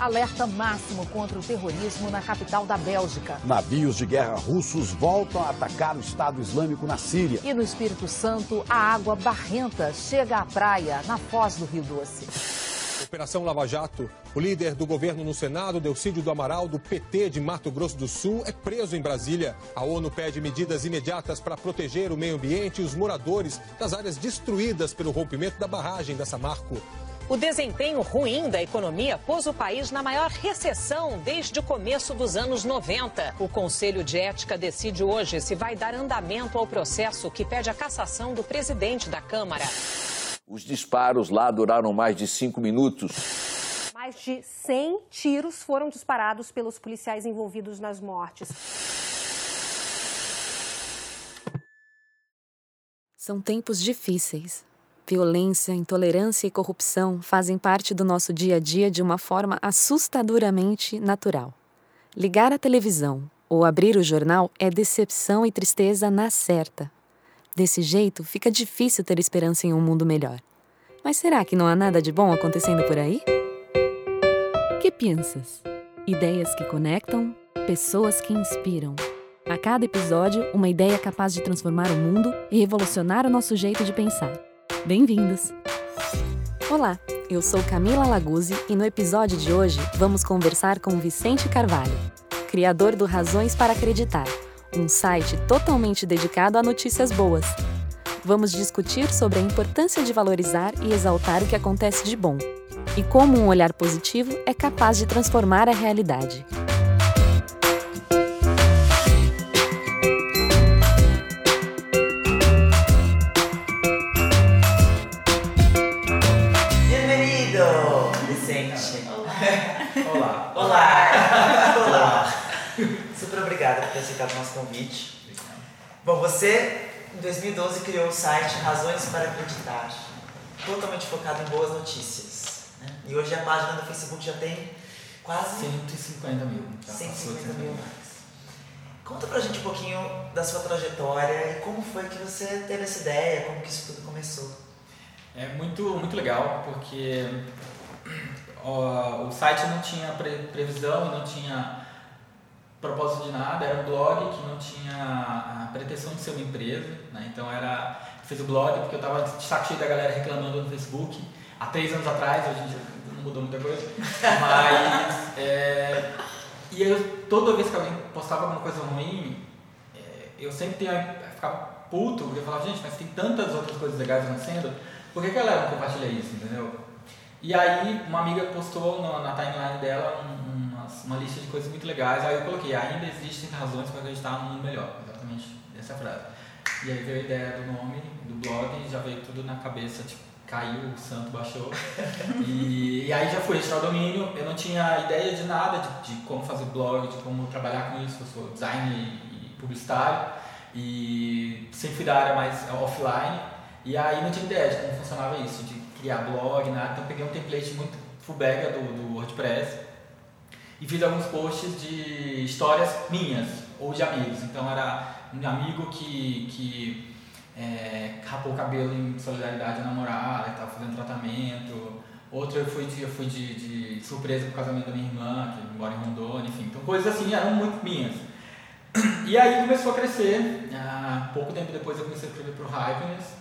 Alerta máximo contra o terrorismo na capital da Bélgica. Navios de guerra russos voltam a atacar o Estado Islâmico na Síria. E no Espírito Santo, a água barrenta chega à praia, na foz do Rio Doce. Operação Lava Jato. O líder do governo no Senado, Delcídio do Amaral, do PT de Mato Grosso do Sul, é preso em Brasília. A ONU pede medidas imediatas para proteger o meio ambiente e os moradores das áreas destruídas pelo rompimento da barragem da Samarco. O desempenho ruim da economia pôs o país na maior recessão desde o começo dos anos 90. O Conselho de Ética decide hoje se vai dar andamento ao processo que pede a cassação do presidente da Câmara. Os disparos lá duraram mais de cinco minutos. Mais de 100 tiros foram disparados pelos policiais envolvidos nas mortes. São tempos difíceis. Violência, intolerância e corrupção fazem parte do nosso dia a dia de uma forma assustadoramente natural. Ligar a televisão ou abrir o jornal é decepção e tristeza na certa. Desse jeito, fica difícil ter esperança em um mundo melhor. Mas será que não há nada de bom acontecendo por aí? Que pensas? Ideias que conectam, pessoas que inspiram. A cada episódio, uma ideia capaz de transformar o mundo e revolucionar o nosso jeito de pensar. Bem-vindos! Olá, eu sou Camila Laguzzi e no episódio de hoje vamos conversar com Vicente Carvalho, criador do Razões para Acreditar, um site totalmente dedicado a notícias boas. Vamos discutir sobre a importância de valorizar e exaltar o que acontece de bom e como um olhar positivo é capaz de transformar a realidade. Obrigada por ter aceitado o nosso convite. Bom, você em 2012 criou o site Razões para Acreditar, totalmente focado em boas notícias. Né? E hoje a página do Facebook já tem quase 150 mil. 150 mil mais. Conta pra gente um pouquinho da sua trajetória e como foi que você teve essa ideia, como que isso tudo começou. É muito, muito legal, porque o, o site não tinha pre, previsão não tinha propósito de nada, era um blog que não tinha a pretensão de ser uma empresa, né? então era, fiz o blog porque eu estava de saco cheio da galera reclamando no Facebook, há três anos atrás, hoje não mudou muita coisa, mas é, e eu, toda vez que alguém postava alguma coisa ruim, é, eu sempre tinha, ficava puto, porque eu falava, gente, mas tem tantas outras coisas legais acontecendo, por que, que a galera não compartilha isso, entendeu? E aí uma amiga postou no, na timeline dela um, uma, uma, lista de coisas muito legais, aí eu coloquei, ainda existem razões para acreditar num mundo melhor, exatamente essa frase. E aí veio a ideia do nome, do blog, já veio tudo na cabeça, tipo, caiu, o santo baixou. e, e, aí já fui registrar o domínio, eu não tinha ideia de nada, de, de, como fazer blog, de como trabalhar com isso, eu sou design e, e publicitário, e sempre fui da área mais offline, e aí não tinha ideia de como funcionava isso, de criar blog, nada. Então peguei um template muito fubega do, do WordPress e fiz alguns posts de histórias minhas ou de amigos. Então era um amigo que, que é, rapou o cabelo em solidariedade à namorada, estava fazendo tratamento. Outro eu fui de, eu fui de, de surpresa pro casamento da minha irmã, que mora em Rondônia, enfim. Então coisas assim eram muito minhas. E aí começou a crescer. Ah, pouco tempo depois eu comecei a escrever pro Hypeness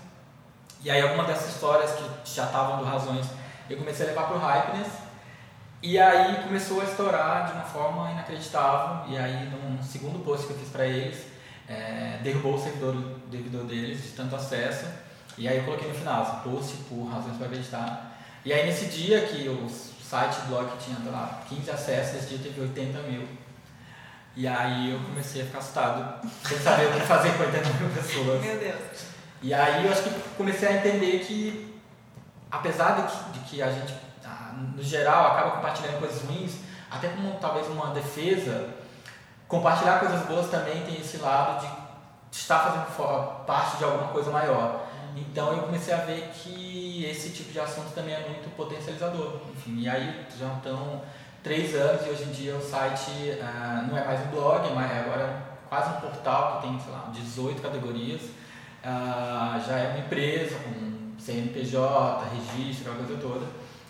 e aí alguma dessas histórias que já estavam do Razões, eu comecei a levar para o Hypeness. E aí começou a estourar de uma forma inacreditável. E aí num segundo post que eu fiz para eles, é, derrubou o servidor, o servidor deles de tanto acesso. E aí eu coloquei no final, assim, post por razões para acreditar. E aí nesse dia que o site, blog tinha, lá, 15 acessos, esse dia teve 80 mil. E aí eu comecei a ficar assustado, sem saber o que fazer com 80 mil pessoas. Meu Deus. E aí eu acho que comecei a entender que, apesar de que, de que a gente, no geral, acaba compartilhando coisas ruins, até como talvez uma defesa, compartilhar coisas boas também tem esse lado de estar fazendo parte de alguma coisa maior. Então eu comecei a ver que esse tipo de assunto também é muito potencializador. Enfim, e aí já estão três anos e hoje em dia o site uh, não é mais um blog, mas agora é quase um portal que tem, sei lá, 18 categorias ah, já é uma empresa com CNPJ, registro, aquela coisa toda.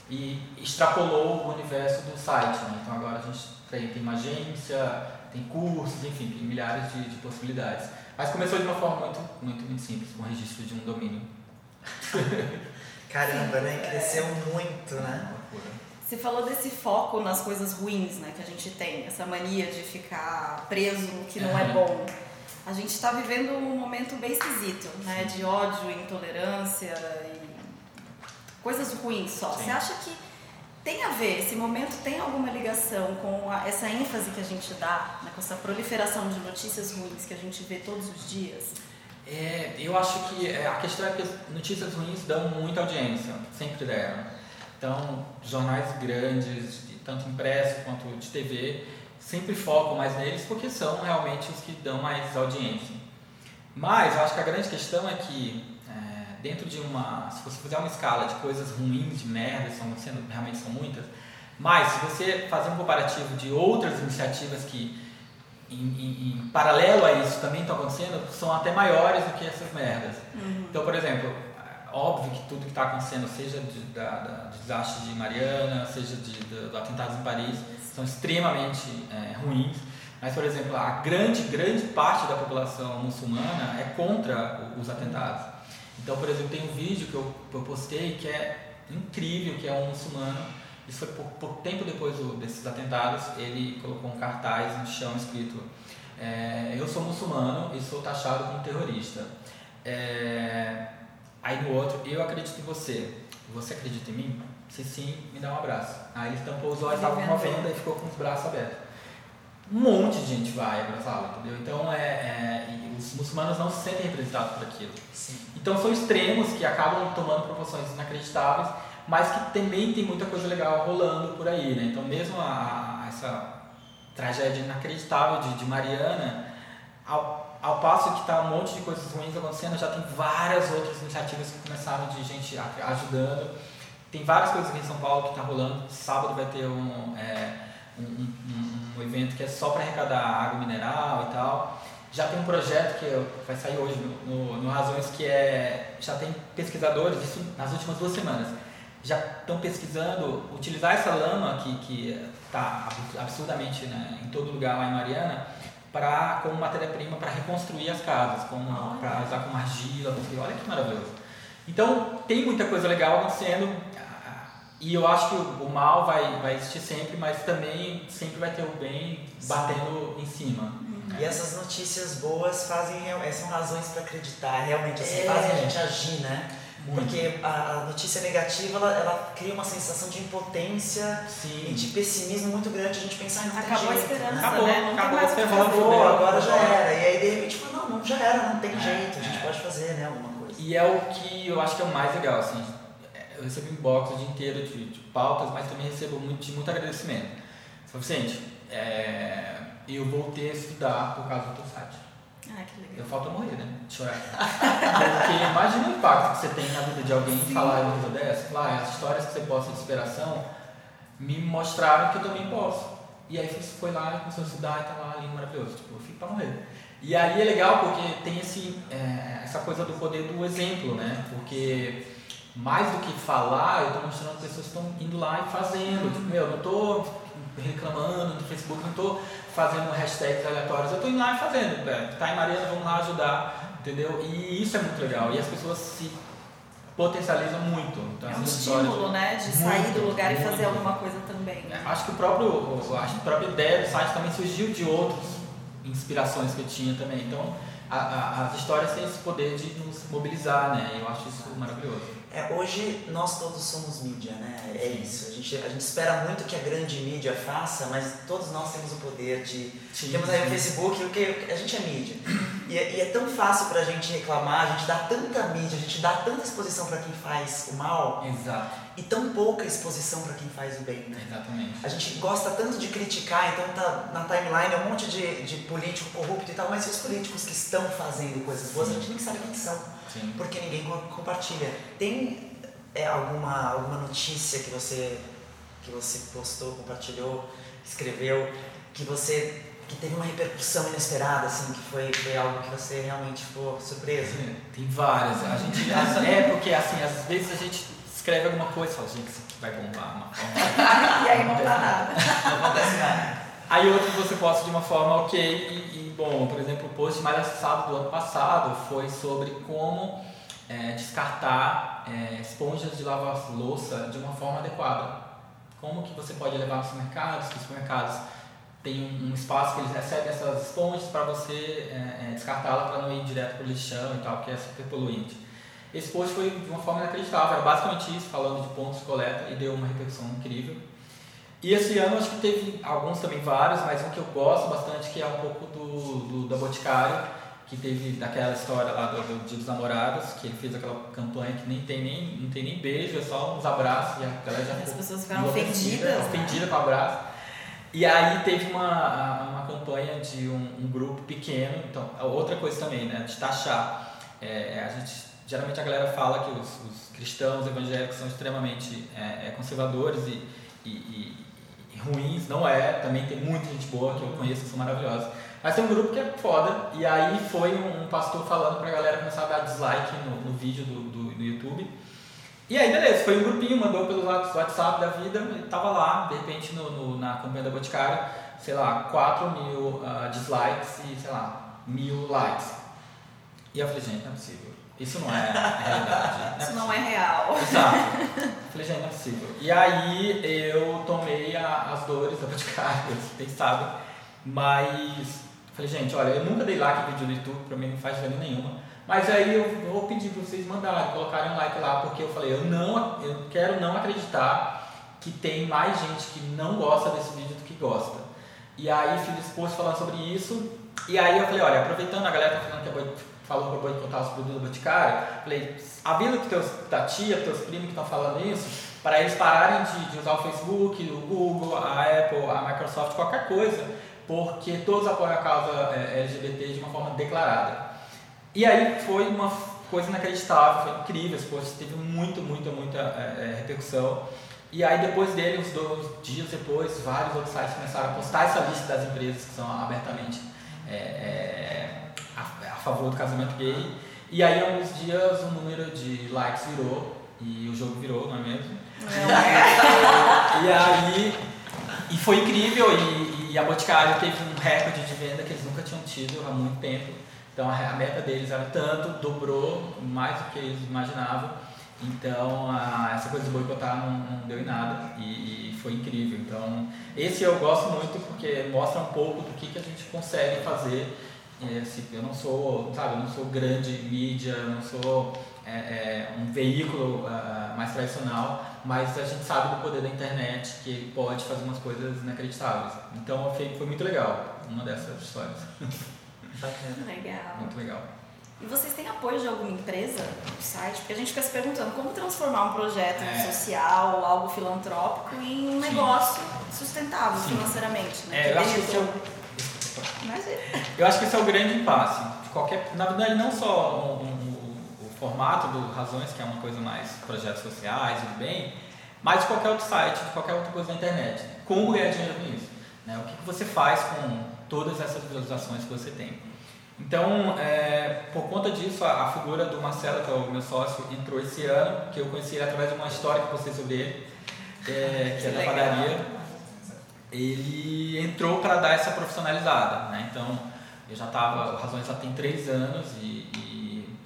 E extrapolou o universo do site. Né? Então agora a gente tem, tem uma agência, tem cursos, enfim, tem milhares de, de, possibilidades. Mas começou de uma forma muito, muito, muito simples, com o registro de um domínio. Caramba, né? Cresceu muito, né? Você falou desse foco nas coisas ruins, né, que a gente tem, essa mania de ficar preso no que não é bom. A gente está vivendo um momento bem esquisito, né, de ódio, intolerância e coisas ruins só. Sim. Você acha que tem a ver, esse momento tem alguma ligação com a, essa ênfase que a gente dá, né, com essa proliferação de notícias ruins que a gente vê todos os dias? É, eu acho que é, a questão é que notícias ruins dão muita audiência, sempre deram. Então, jornais grandes, tanto impresso quanto de TV, sempre focam mais neles porque são realmente os que dão mais audiência. Mas eu acho que a grande questão é que dentro de uma, se você fizer uma escala de coisas ruins, de merda, são sendo realmente são muitas, mas se você fazer um comparativo de outras iniciativas que em, em, em paralelo a isso também estão acontecendo, são até maiores do que essas merdas. Uhum. Então, por exemplo, óbvio que tudo que está acontecendo, seja de, da, da, do desastre de Mariana, seja de, de, do atentado em Paris, são extremamente é, ruins. Mas, por exemplo, a grande, grande parte da população muçulmana é contra os atentados. Então, por exemplo, tem um vídeo que eu, eu postei que é incrível, que é um muçulmano, isso foi pouco tempo depois do, desses atentados, ele colocou um cartaz no chão escrito é, eu sou muçulmano e sou taxado como terrorista. É, Aí no outro, eu acredito em você. Você acredita em mim? Se sim, me dá um abraço. Aí ele tampou os olhos, estava com uma venda e ficou com os braços abertos. Um monte de gente vai abraçá-lo, entendeu? Então, é, é os muçulmanos não se sentem representados por aquilo. Sim. Então, são extremos que acabam tomando proporções inacreditáveis, mas que também tem muita coisa legal rolando por aí, né? Então, mesmo a, a, essa tragédia inacreditável de, de Mariana, ao, ao passo que está um monte de coisas ruins acontecendo, já tem várias outras iniciativas que começaram de gente ajudando. Tem várias coisas aqui em São Paulo que está rolando. Sábado vai ter um, é, um, um, um, evento que é só para arrecadar água mineral e tal. Já tem um projeto que vai sair hoje no, no, no Razões que é. Já tem pesquisadores, isso nas últimas duas semanas, já estão pesquisando utilizar essa lama que está absurdamente né, em todo lugar lá em Mariana para como matéria-prima para reconstruir as casas, para usar como argila, olha que maravilhoso. Então tem muita coisa legal acontecendo e eu acho que o mal vai, vai existir sempre, mas também sempre vai ter o bem batendo Sim. em cima. E essas notícias boas fazem são razões para acreditar, realmente assim, é. fazem a gente agir, né? Porque a, notícia negativa, ela, ela, cria uma sensação de impotência Sim. e de pessimismo muito grande. A gente pensar, não Acabou tem jeito. Acabou a esperança, acabou, né? Não acabou, tem mais acabou, agora já era. E aí, de repente, fala, não, não, já era, não tem é, jeito. A gente é. pode fazer, né, alguma coisa. E é o que eu acho que é o mais legal, assim. Eu recebo inbox o dia inteiro de, de pautas, mas também recebo muito, de muito agradecimento. Fala, Vicente, é, eu voltei a estudar por causa do teu site. Ah, que legal. Eu falta morrer, né? Chorar. Porque imagina o impacto que você tem na vida de alguém Sim. falar uma coisa dessa. Lá, as histórias que você posta de inspiração me mostraram que eu também posso. E aí você foi lá e começou a estudar e tá lá ali maravilhoso. Tipo, eu fico pra morrer. E aí é legal porque tem esse, é, essa coisa do poder do exemplo, né? Porque mais do que falar, eu tô mostrando que pessoas estão indo lá e fazendo. Tipo, meu, não tô reclamando no Facebook, não tô fazendo hashtags aleatórios, eu tô indo lá e fazendo, velho. Tá em Mariana, vamos lá ajudar, entendeu? E isso é muito legal. E as pessoas se potencializam muito. Então, é um estímulo, né? De sair muito, do lugar muito. e fazer alguma coisa também. Né? Acho que o próprio, acho que a própria ideia do site também surgiu de outras inspirações que eu tinha também. Então, a, a, as histórias têm esse poder de nos mobilizar, né? Eu acho isso maravilhoso. É, hoje nós todos somos mídia, né? É isso. A gente, a gente espera muito que a grande mídia faça, mas todos nós temos o poder de. Sim, temos aí o Facebook, o que a gente é mídia. E é, e é tão fácil pra gente reclamar, a gente dá tanta mídia, a gente dá tanta exposição para quem faz o mal. Exato. E tão pouca exposição para quem faz o bem, né? Exatamente. A gente gosta tanto de criticar, então tá na timeline um monte de, de político corrupto e tal, mas e os políticos que estão fazendo coisas boas, a gente nem sabe quem são. Sim. porque ninguém compartilha. Tem é, alguma, alguma notícia que você, que você postou, compartilhou, escreveu, que você que teve uma repercussão inesperada, assim, que foi, foi algo que você realmente ficou surpreso? Tem várias. A gente, é porque assim, às vezes a gente escreve alguma coisa e fala, gente, vai bombar uma forma. e aí não dá nada. Não acontece nada. Aí outro você posta de uma forma ok e, e, bom, por exemplo, o post mais acessado do ano passado foi sobre como é, descartar é, esponjas de lavar louça de uma forma adequada. Como que você pode levar nos supermercados, que os supermercados têm um, um espaço que eles recebem essas esponjas para você é, é descartá-la para não ir direto para o lixão e tal, que é super poluente. Esse post foi de uma forma inacreditável, era basicamente isso, falando de pontos de coleta e deu uma repercussão incrível. E esse ano acho que teve alguns também vários, mas um que eu gosto bastante que é um pouco do, do da Boticário, que teve daquela história lá do, do Dia dos Namorados, que ele fez aquela campanha que nem tem nem, não tem nem beijo, é só uns abraços e a galera já As pessoas ficaram ofendidas. Né? Ofendida com abraço. E aí teve uma, uma campanha de um, um, grupo pequeno, então outra coisa também, né, de taxar. É, a gente, geralmente a galera fala que os, os cristãos evangélicos são extremamente é, é conservadores e, e, e ruins, não é, também tem muita gente boa que eu conheço que são maravilhosas. Mas tem um grupo que é foda, e aí foi um, um pastor falando pra galera começar a dar dislike no, no vídeo do, do, do, YouTube. E aí, beleza, foi um grupinho, mandou pelo WhatsApp da vida, e tava lá, de repente, no, no na campanha da Boticário, sei lá, 4 mil uh, dislikes e, sei lá, mil likes. E eu falei, gente, não é possível. Isso não é realidade. Não é Isso não é real. Exato. Falei, gente, não é possível. E aí eu tomei a, as dores da Boticário, vocês sabem. Mas falei, gente, olha, eu nunca dei like no vídeo do YouTube, pra mim não faz diferença nenhuma. Mas aí eu vou pedir pra vocês mandarem, colocarem um like lá, porque eu falei, eu não eu quero não acreditar que tem mais gente que não gosta desse vídeo do que gosta. E aí fiz esse post falando sobre isso. E aí eu falei, olha, aproveitando a galera tá falando que é falou para boicotar os produtos do Boticário, falei, avisa que teus, da tia, teus primos que estão falando isso, para eles pararem de, de, usar o Facebook, o Google, a Apple, a Microsoft, qualquer coisa, porque todos apoiam a causa é, LGBT de uma forma declarada. E aí foi uma coisa inacreditável, foi incrível, esse post teve muito, muita, muita é, repercussão. E aí depois dele, uns dois dias depois, vários outros sites começaram a postar essa lista das empresas que são abertamente é, é favor do casamento gay. E aí, há alguns dias, o número de likes virou e o jogo virou, não é mesmo? É. e aí, e foi incrível. E, e, a Boticário teve um recorde de venda que eles nunca tinham tido há muito tempo. Então, a, a meta deles era tanto, dobrou mais do que eles imaginavam. Então, a, essa coisa de boicotar não, não deu em nada e, e, foi incrível. Então, esse eu gosto muito porque mostra um pouco do que, que a gente consegue fazer é, assim, eu não sou, sabe, eu não sou grande mídia, eu não sou é, é, um veículo uh, mais tradicional, mas a gente sabe do poder da internet que pode fazer umas coisas inacreditáveis. Então foi, foi muito legal, uma dessas histórias. legal. Muito legal. E vocês têm apoio de alguma empresa no site? Porque a gente fica se perguntando como transformar um projeto é. social, algo filantrópico, em um negócio sustentável Sim. financeiramente. Né? É, eu acho que é eu acho que esse é o grande impasse. De qualquer, na verdade, não só o, o, o, formato do Razões, que é uma coisa mais projetos sociais e bem, mas de qualquer outro site, de qualquer outra coisa na internet. Como ganhar dinheiro com isso? Né? O que, que você faz com todas essas visualizações que você tem? Então, é, por conta disso, a, a, figura do Marcelo, que é o meu sócio, entrou esse ano, que eu conheci ele através de uma história que eu postei sobre ele, é, que é da padaria ele entrou para dar essa profissionalizada, né? Então, eu já estava, Razões já tem três anos e, e,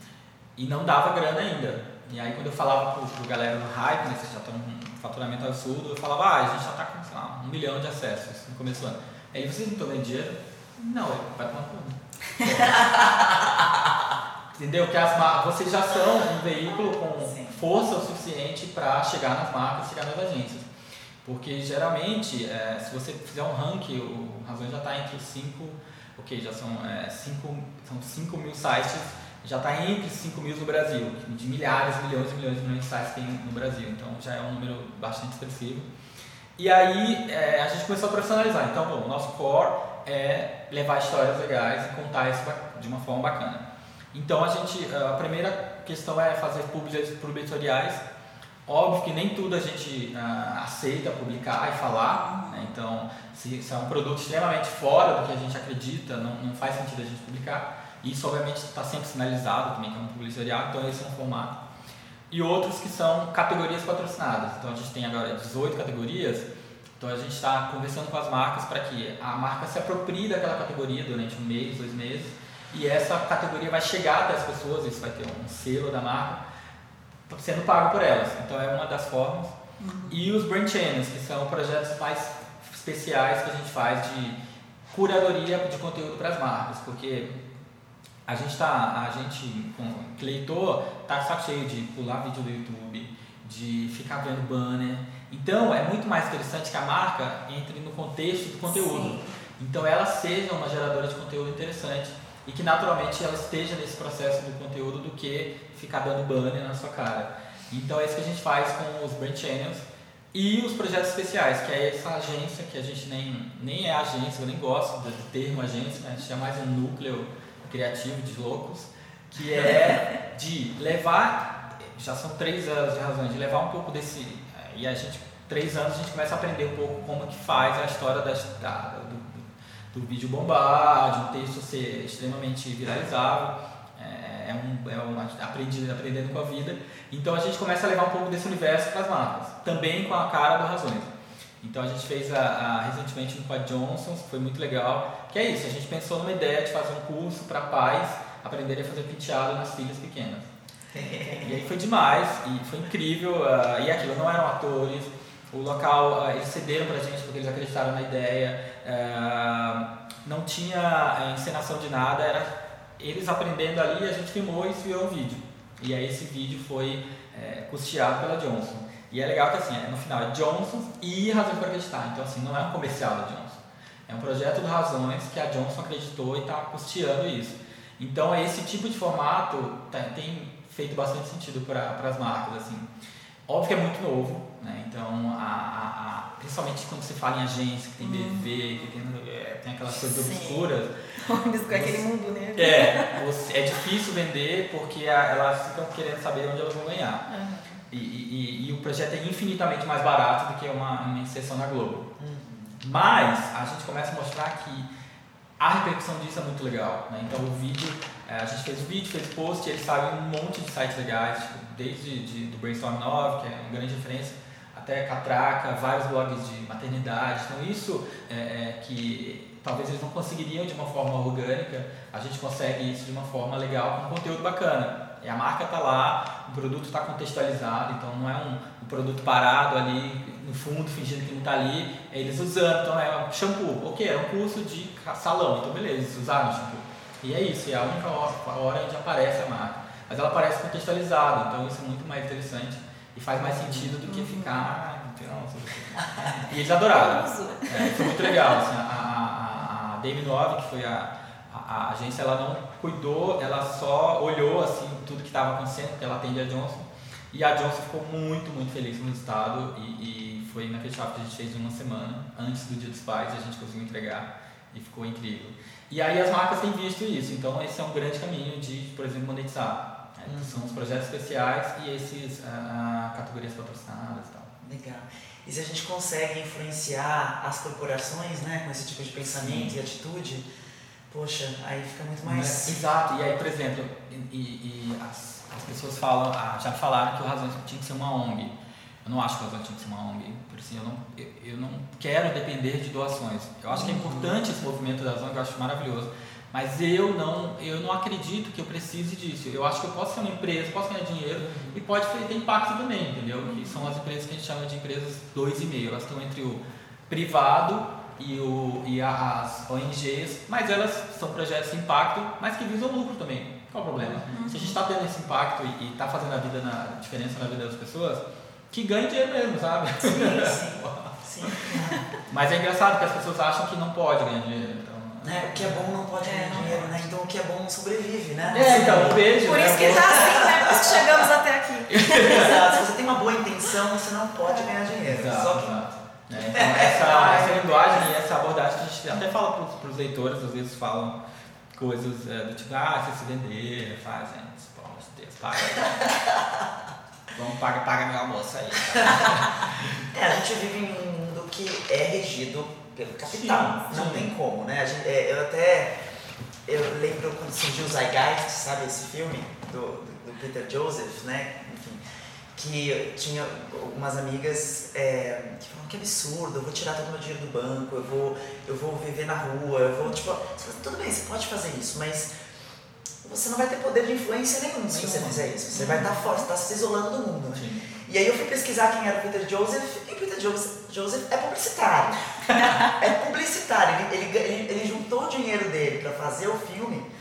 e, não dava grana ainda. E aí quando eu falava pro, pro galera no hype, né, vocês já estão um faturamento absurdo, eu falava, ah, a gente já está com, sei lá, um milhão de acessos no começo do ano. Aí vocês não estão ganhando dinheiro? Não, vai tomar conta. Entendeu? Que as vocês já são um veículo com Sim. força o suficiente para chegar nas marcas, chegar nas agências. Porque geralmente, é, se você fizer um ranking, o Razões já está entre os 5, ok, já são 5 é, cinco, são cinco mil sites, já está entre 5 mil no Brasil, de milhares, milhões e milhões, milhões de sites tem no Brasil, então já é um número bastante expressivo. E aí é, a gente começou a profissionalizar, então bom, o nosso core é levar histórias legais e contar isso de uma forma bacana. Então a gente, a primeira questão é fazer publicatoriais Óbvio que nem tudo a gente uh, aceita publicar e falar, né? então se, se, é um produto extremamente fora do que a gente acredita, não, não faz sentido a gente publicar. Isso obviamente está sempre sinalizado também que é um publicitário, então esse é um formato. e outros que são categorias patrocinadas. Então a gente tem agora 18 categorias, então a gente está conversando com as marcas para que a marca se aproprie daquela categoria durante um mês, dois meses, e essa categoria vai chegar até as pessoas, isso vai ter um selo da marca, sendo pago por elas. Então é uma das formas. Uhum. E os Brand Channels, que são projetos mais especiais que a gente faz de curadoria de conteúdo para as marcas, porque a gente tá, a gente, como leitor, tá saco cheio de pular vídeo do YouTube, de ficar vendo banner. Então é muito mais interessante que a marca entre no contexto do conteúdo. Sim. Então ela seja uma geradora de conteúdo interessante e que naturalmente ela esteja nesse processo do conteúdo do que ficar dando banner na sua cara. Então é isso que a gente faz com os brand channels e os projetos especiais, que é essa agência que a gente nem, nem é agência, eu nem gosto do termo agência, né? a gente é mais um núcleo criativo de loucos, que é de levar, já são três anos de razões, de levar um pouco desse, eh, e a gente, três anos a gente começa a aprender um pouco como que faz a história das, da, do, do vídeo bombar, de um texto ser extremamente viralizável, é, é um, é um aprendendo, aprendendo com a vida. Então a gente começa a levar um pouco desse universo para as marcas, também com a cara do Razões. Então a gente fez a, a, recentemente com a Johnson, que foi muito legal, que é isso, a gente pensou numa ideia de fazer um curso para pais aprenderem a fazer penteado nas filhas pequenas. e aí foi demais, e foi incrível, uh, e aquilo, não eram atores, o local, uh, eles cederam pra gente porque eles acreditaram na ideia, uh, não tinha encenação de nada, era eles aprendendo ali, a gente filmou e virou um vídeo. E aí esse vídeo foi é, custeado pela Johnson. E é legal que assim, no final é Johnson e Razões para Acreditar. Então assim, não é um comercial da Johnson. É um projeto do Razões que a Johnson acreditou e está custeando isso. Então esse tipo de formato tem feito bastante sentido para as marcas. Assim. Óbvio que é muito novo, né? então a, a, a, principalmente quando você fala em agência, que tem BV, hum. que tem, é, tem aquelas coisas Sim. obscuras. Obscuro, aquele mundo, né? É, você, é difícil vender porque elas ficam querendo saber onde elas vão ganhar. Uhum. E, e, e, o projeto é infinitamente mais barato do que uma, uma inserção na Globo. Uhum. Mas a gente começa a mostrar que a repercussão disso é muito legal. Né? Então o vídeo, é, a gente fez o vídeo, fez post, e eles sabem um monte de sites legais, tipo, desde de, do Brainstorm 9, que é uma grande referência, até Catraca, vários blogs de maternidade. Então isso é, é, que talvez eles não conseguiriam de uma forma orgânica, a gente consegue isso de uma forma legal, com conteúdo bacana. E a marca está lá, o produto está contextualizado, então não é um, um, produto parado ali no fundo, fingindo que não está ali, é eles usando. Então é um shampoo, ok, é um curso de salão, então beleza, eles usaram o shampoo. E é isso, é a única hora, hora onde aparece a marca. Mas ela aparece contextualizada, então isso é muito mais interessante e faz mais sentido do que uhum. ficar. E eles adoraram. É, foi muito legal. Assim, a, a, a Dame 9, que foi a a, agência ela não cuidou, ela só olhou assim tudo que estava acontecendo, porque ela atende a Johnson. E a Johnson ficou muito, muito feliz com o resultado e, e foi naquele que a gente fez em uma semana, antes do Dia dos Pais, e a gente conseguiu entregar e ficou incrível. E aí as marcas têm visto isso, então esse é um grande caminho de, por exemplo, monetizar. Uhum. São os projetos especiais e esses uh, categorias patrocinadas e tal. Legal. E se a gente consegue influenciar as corporações né, com esse tipo de pensamento Sim. e atitude, poxa, aí fica muito mais. É, exato, e aí, por exemplo, e, e as, as, pessoas falam, ah, já falaram que o Razões tinha que ser uma ONG. Eu não acho que o Razões tinha que ser uma ONG, por assim, eu não, eu, eu não quero depender de doações. Eu acho que é importante esse movimento das ONGs, eu acho maravilhoso. Mas eu não, eu não acredito que eu precise disso. Eu acho que eu posso ser uma empresa, posso ganhar dinheiro e pode ter impacto também, entendeu? Que são as empresas que a gente chama de empresas 2,5. Elas estão entre o privado e, o, e as ONGs, mas elas são projetos de impacto, mas que visam lucro também. Qual o problema? Uhum. Se a gente está tendo esse impacto e está fazendo a vida na diferença na vida das pessoas, que ganhe dinheiro mesmo, sabe? Sim, sim. sim. Mas é engraçado que as pessoas acham que não pode ganhar dinheiro. Então... É, o que é bom não pode ganhar é, dinheiro, né? Então o que é bom não sobrevive, né? É, então, um beijo. Por né? isso que tá assim, né? Por isso que chegamos até aqui. Exato. Se você tem uma boa intenção, você não pode ganhar dinheiro. Exato, Só que exato. Né? Então, essa, essa linguagem e essa abordagem que a gente até fala para os leitores, às vezes falam coisas é, do tipo, ah, você se vender, fazem, Deus, paga. Vamos pagar, paga meu almoço aí. é, a gente vive em um mundo que é regido pelo capital. Sim, não sim. tem como, né? Gente, é, eu até eu lembro quando surgiu o Zeitgeist, sabe, esse filme do, do, do Peter Joseph, né? Enfim. que tinha umas amigas é, que falavam que absurdo, eu vou tirar todo o meu dinheiro do banco, eu vou, eu vou viver na rua, eu vou, tipo, tudo bem, você pode fazer isso, mas você não vai ter poder de influência nenhum se você fizer isso. Você vai estar fora, você está se isolando do mundo. Né? E aí eu fui pesquisar quem era o Peter Joseph, e Peter Joseph, Joseph é publicitário. É publicitário. Ele, ele, ele, ele juntou o dinheiro dele para fazer o filme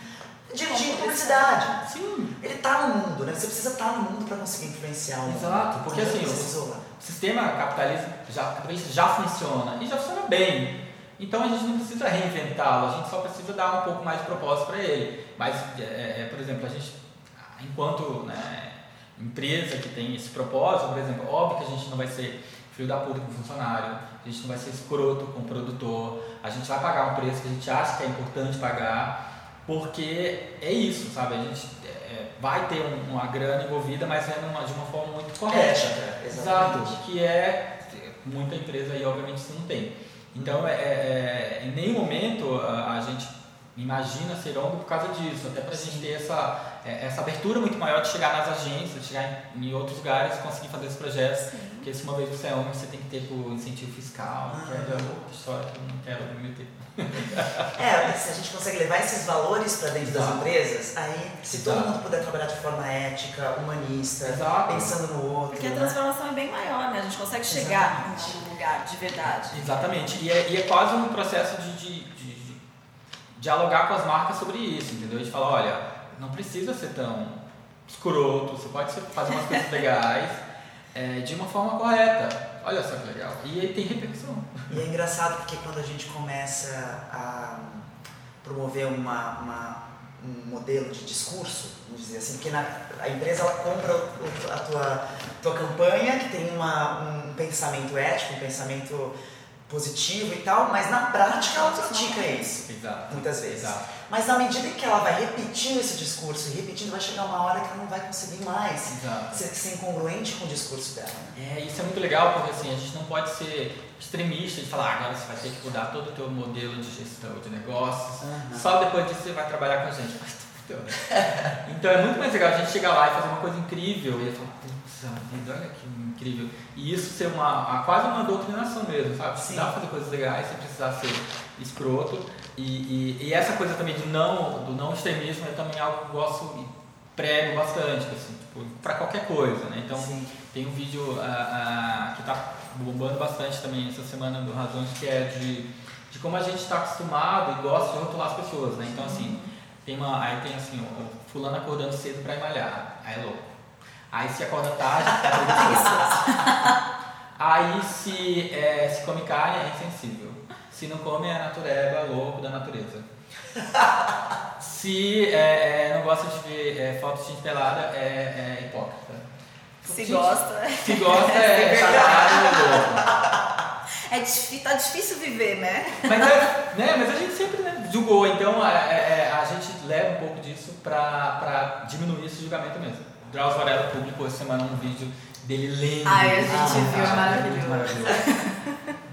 dirigindo publicidade. Sim. Ele está no mundo, né? Você precisa estar tá no mundo para conseguir influenciar o mundo. Exato, porque assim, o, sistema capitalista já, capitalista já funciona e já funciona bem. Então a gente não precisa reinventá-lo, a gente só precisa dar um pouco mais de propósito para ele. Mas, é, é, por exemplo, a gente, enquanto né, empresa que tem esse propósito, por exemplo, óbvio que a gente não vai ser filho da puta com funcionário, a gente não vai ser escroto com o produtor, a gente vai pagar um preço que a gente acha que é importante pagar, porque é isso, sabe? A gente é, vai ter um, uma grana envolvida, mas é numa, de uma forma muito correta. É, Exato, que é muita empresa aí obviamente isso não tem. Então, é, é, é, em nenhum momento a, a, gente imagina ser ONG por causa disso, até para a gente ter essa, essa abertura muito maior de chegar nas agências, chegar em, em outros lugares, conseguir fazer esses projetos. Sim. Porque se uma vez você é ONG, você tem que ter o incentivo fiscal, ah, que é outra história que eu não quero me meter. é, se a gente consegue levar esses valores para dentro Exato. das empresas, aí se Exato. todo mundo puder trabalhar de forma ética, humanista, Exato. pensando no outro. Porque a né? transformação né? é bem maior, né? A gente consegue chegar num lugar de verdade. Exatamente. E é, e é quase um processo de, de, de, de, dialogar com as marcas sobre isso, entendeu? De falar, olha, não precisa ser tão escroto, você pode fazer umas coisas legais é, de uma forma correta. Olha só que legal. E aí tem repercussão. E é engraçado porque quando a gente começa a promover uma, uma um modelo de discurso, vamos dizer assim, porque na, a empresa ela compra a tua, tua campanha, que tem uma, um pensamento ético, um pensamento positivo e tal, mas na prática ela pratica isso. Exato. Muitas vezes. Exato. Mas na medida que ela vai repetindo esse discurso e repetindo, vai chegar uma hora que ela não vai conseguir mais Exato. ser, ser incongruente com o discurso dela. É, isso é muito legal, porque assim, a gente não pode ser extremista de falar, ah, agora você vai ter que mudar todo o teu modelo de gestão de negócios, uhum. só depois disso você vai trabalhar com a gente. então é muito mais legal a gente chegar lá e fazer uma coisa incrível e falar, vida, olha que incrível. E isso ser uma, quase uma doutrinação mesmo, sabe? Pra fazer coisas legais sem precisar ser escroto. E, e, e, essa coisa também do não, do não extremismo é também algo que eu gosto e prego bastante, assim, tipo, para qualquer coisa, né? Então Sim. tem um vídeo uh, uh, que está bombando bastante também essa semana do Razões, que é de, de como a gente está acostumado e gosta de rotular as pessoas, né? Então assim, tem uma, aí tem assim, o fulano acordando cedo para malhar, aí é louco. Aí se acorda tarde, tá Aí se, é, se come carne é insensível. Se não come é natureba, louco da natureza. Se é, é, não gosta de ver é, fotos de gente pelada, é, é hipócrita. Se gente, gosta. Se gosta é charlatano louco. É difícil, tá difícil viver, né? Mas, é, né, mas a gente sempre né, julgou, então a, a, é, é, a gente leva um pouco disso pra, pra diminuir esse julgamento mesmo. Drauzio Varela publicou essa semana um vídeo dele lendo. Ai, a gente ah, viu, é maravilhoso. maravilhoso.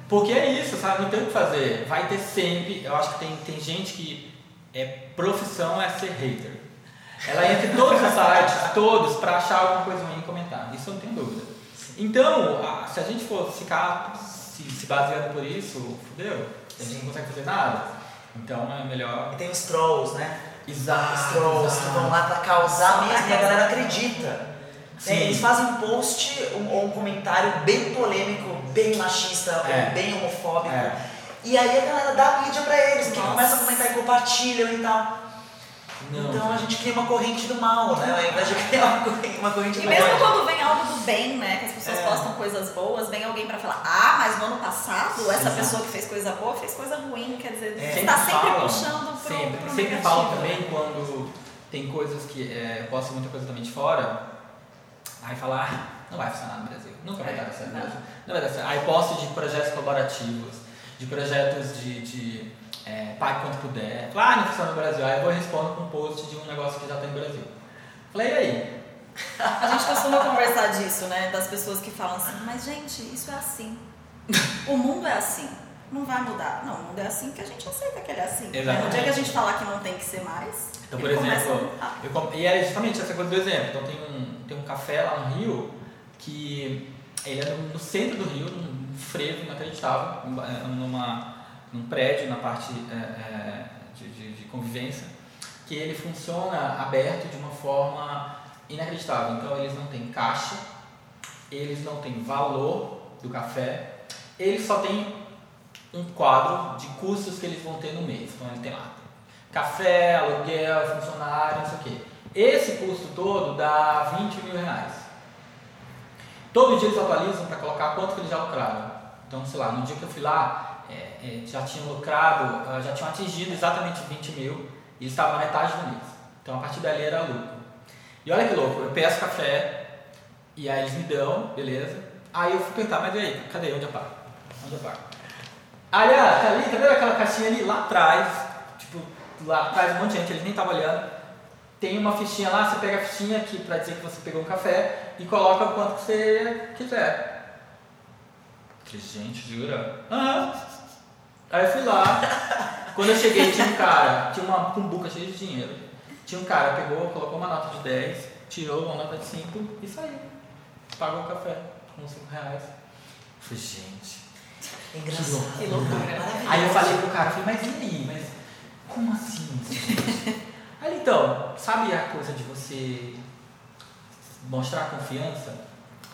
Porque é isso, sabe? Não tem o que fazer. Vai ter sempre. Eu acho que tem, tem gente que é profissão é ser hater. Ela entra em todos os sites, todos, para achar alguma coisa ruim e comentar. Isso eu não tenho dúvida. Então, se a gente for ficar se, se baseando por isso, fudeu. A gente não consegue fazer nada. Então é melhor. E tem os trolls, né? Exato. Os trolls exato. que vão lá pra causar mesmo e a galera acredita. Sim. Eles fazem um post ou um, um, comentário bem polêmico, bem machista, é. bem homofóbico. É. E aí a galera dá mídia pra eles, que começa a comentar e compartilham e tal. Não, então a gente cria uma corrente do mal, né? Ao invés de criar uma corrente, uma corrente E mesmo quando vem algo do bem, né? Que as pessoas é. postam coisas boas, vem alguém pra falar, ah, mas no ano passado essa Exato. pessoa que fez coisa boa fez coisa ruim, quer dizer, é. você tá sempre falam, puxando pro, sempre, pro Sempre falam também quando tem coisas que é, postam muita coisa também de fora, aí falar, ah, não vai funcionar no Brasil, nunca vai dar certo. Não. vai dar certo. Aí posto de projetos colaborativos, de projetos de, de é, pague quanto puder. Claro, não funciona no Brasil. Aí eu vou responder com um post de um negócio que já tem no Brasil. Falei, e aí? A gente costuma conversar disso, né? Das pessoas que falam assim, mas gente, isso é assim. O mundo é assim. Não vai mudar. Não, o mundo é assim que a gente aceita que ele é assim. Exatamente. No dia que a gente falar que não tem que ser mais. Então, por exemplo, eu, e é justamente essa coisa do exemplo. Então tem um, tem um café lá no Rio que ele é no, no centro do Rio, num frevo inacreditável, numa, num prédio na parte é, é, de, de, de convivência, que ele funciona aberto de uma forma inacreditável. Então eles não têm caixa, eles não têm valor do café, eles só têm um quadro de custos que eles vão ter no mês. Então ele tem lá café, aluguel, funcionário, não sei o quê. Esse custo todo dá 20 mil reais. Todo dia eles atualizam para colocar quanto que eles já lucraram. Então, sei lá, no dia que eu fui lá, é, é, já tinham lucrado, ah, já tinham atingido exatamente 20 mil e estavam na metade do mês. Então, a partir dali era lucro. E olha que louco, eu peço café e aí eles me dão, beleza. Aí eu fui perguntar, mas e aí, cadê? Onde eu? Onde eu ah, tá ali, tá vendo aquela caixinha ali lá atrás? Lá atrás um monte de gente, eles nem estavam olhando. Tem uma fichinha lá, você pega a fichinha aqui para dizer que você pegou um café e coloca o quanto você quiser. falei, gente, jura? Aham. Aí eu fui lá, quando eu cheguei tinha um cara, tinha uma cumbuca cheia de dinheiro. Tinha um cara, pegou, colocou uma nota de 10, tirou uma nota de 5 e saiu. Pagou o café com 5 reais. Eu falei, gente. Engraçado. Que loucura. Aí eu falei pro cara, falei, mas e aí? Mas como assim? Aí então, sabe a coisa de você mostrar confiança?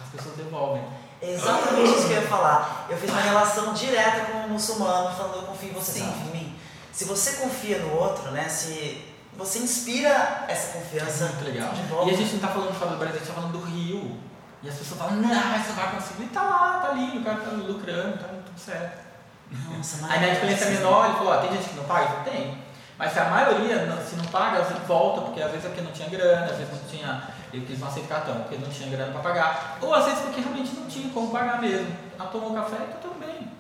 As pessoas devolvem. É exatamente isso que eu ia falar. Eu fiz uma relação direta com um muçulmano, falando eu confio em você, confia em mim. Se você confia no outro, né? Se você inspira essa confiança. É muito legal. E a gente não está falando só do Brasil, a gente está falando do Rio. E as pessoas falam, não, mas você vai conseguir. E tá lá, tá ali, o cara tá lucrando, tá tudo certo. Nossa, Aí na diferença menor, ele falou, ah, tem gente que não paga? Tem. Mas se a maioria, se não paga, vezes volta, porque às vezes é porque não tinha grana, às vezes não tinha, eles não aceitam cartão, porque não tinha grana para pagar, ou às vezes porque realmente não tinha como pagar mesmo. Ah, tomou café e tá tudo bem.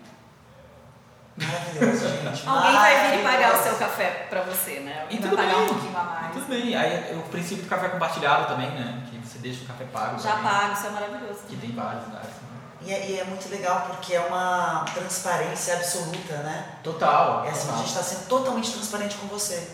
Maravilhoso, gente. Alguém vai vir e pagar o seu café para você, né? Alguém vai pagar bem. um pouquinho a mais. tudo bem. Aí o princípio do café compartilhado também, né? Que você deixa o café pago. Já também, pago, isso é maravilhoso. Que tem vários lugares. Né? E é, e é, muito legal porque é uma transparência absoluta, né? Total. É assim, total. a gente está sendo totalmente transparente com você.